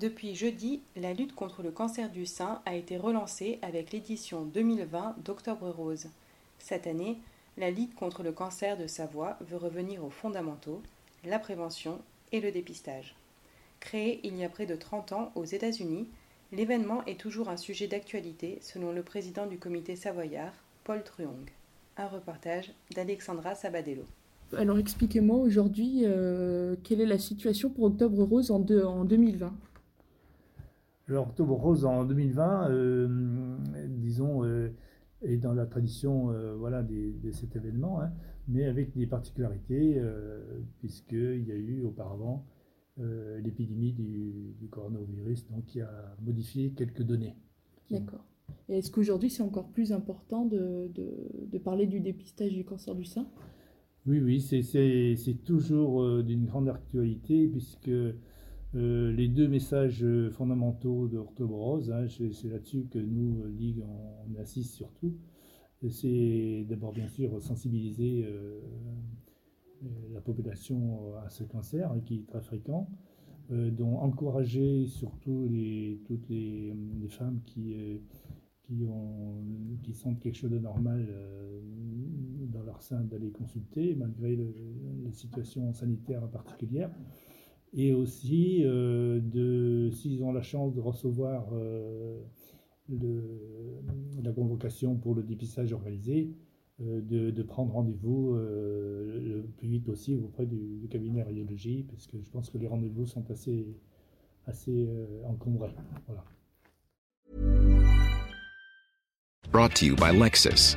Depuis jeudi, la lutte contre le cancer du sein a été relancée avec l'édition 2020 d'Octobre Rose. Cette année, la Ligue contre le cancer de Savoie veut revenir aux fondamentaux, la prévention et le dépistage. Créé il y a près de 30 ans aux États-Unis, l'événement est toujours un sujet d'actualité selon le président du comité savoyard, Paul Truong. Un reportage d'Alexandra Sabadello. Alors expliquez-moi aujourd'hui euh, quelle est la situation pour Octobre Rose en, deux- en 2020 Alors, Octobre Rose en 2020, euh, disons, euh, est dans la tradition euh, voilà, des- de cet événement, hein, mais avec des particularités, puisqu'il y a eu auparavant l'épidémie du, du coronavirus, donc qui a modifié quelques données. D'accord. Et est-ce qu'aujourd'hui c'est encore plus important de, de- de parler du dépistage du cancer du sein? Oui, oui, c'est- toujours d'une grande actualité puisque euh, les deux messages euh, fondamentaux de Octobre Rose, hein, c'est là-dessus que nous, euh, Ligue, on, on insiste surtout. C'est d'abord bien sûr sensibiliser la population à ce cancer hein, qui est très fréquent, euh, dont encourager surtout toutes les, femmes qui, sentent quelque chose de normal dans leur sein d'aller consulter, malgré le- la situation sanitaire particulière. Et aussi, euh, de, s'ils ont la chance de recevoir euh, la convocation pour le dépistage organisé, euh, de, prendre rendez-vous le plus vite possible auprès du, cabinet radiologie, parce que je pense que les rendez-vous sont assez, assez encombrés. Voilà. Brought to you by Lexus.